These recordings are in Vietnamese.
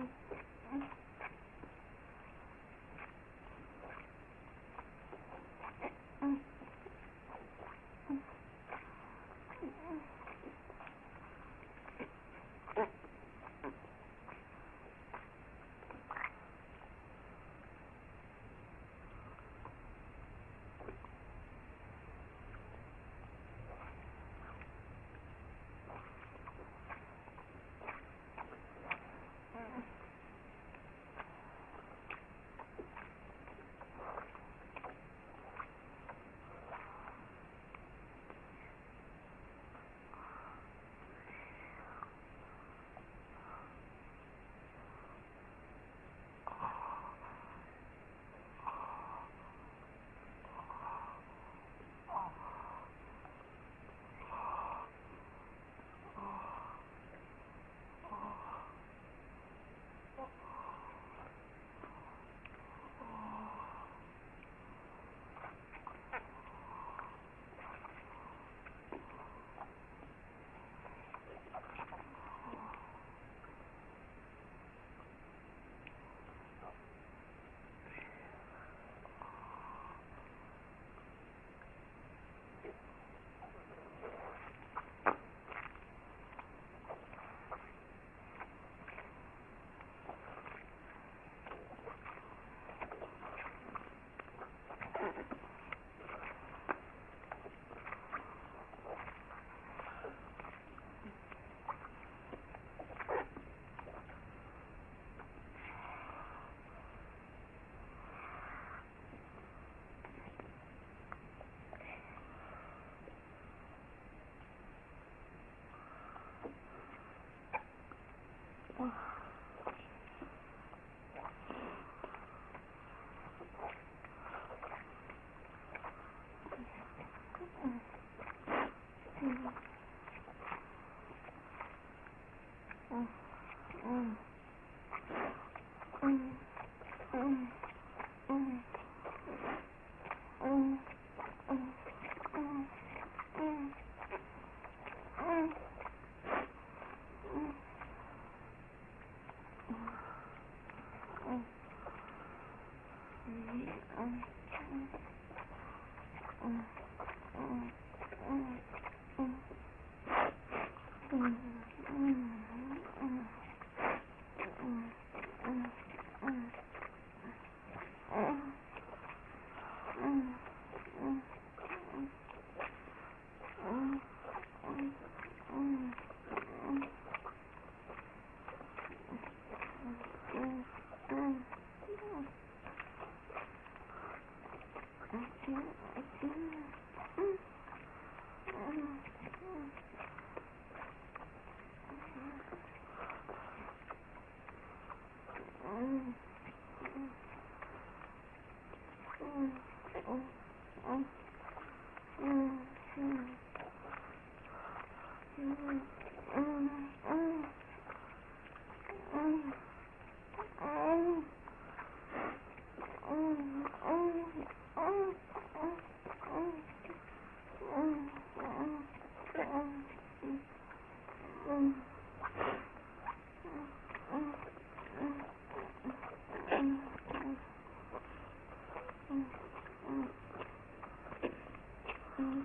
Bye. Mm-hmm. Mm-hmm. Mm-hmm.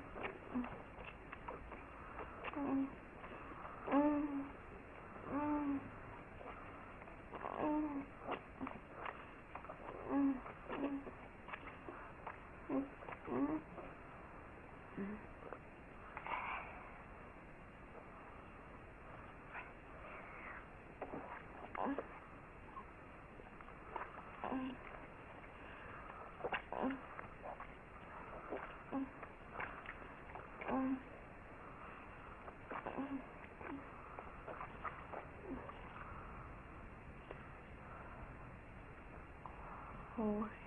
โอ้ย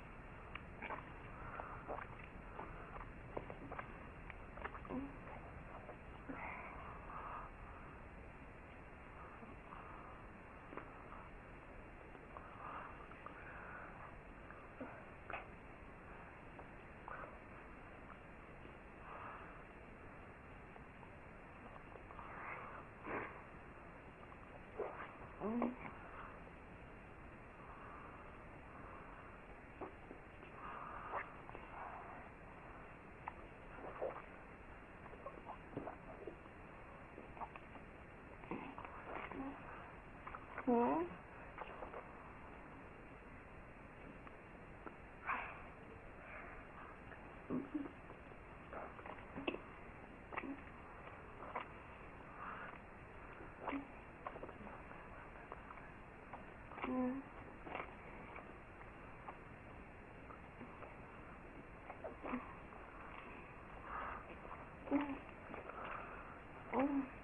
Hmm? Mm.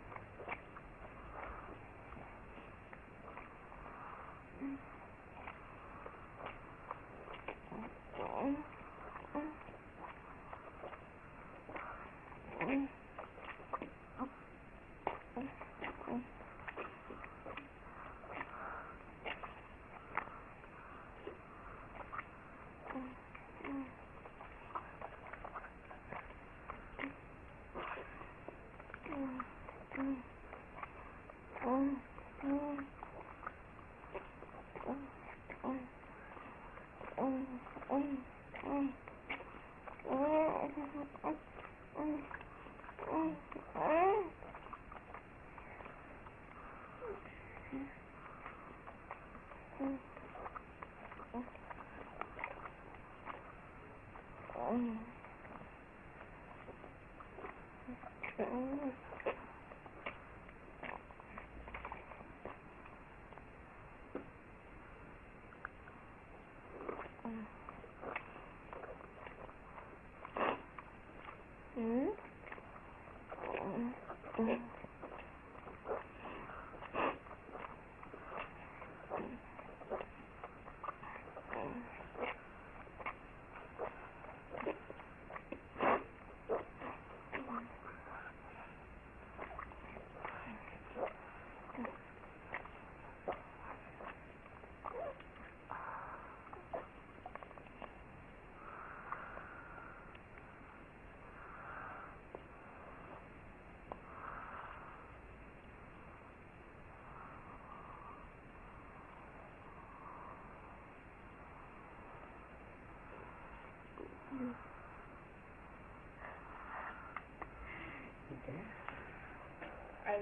Mm-hmm.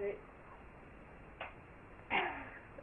de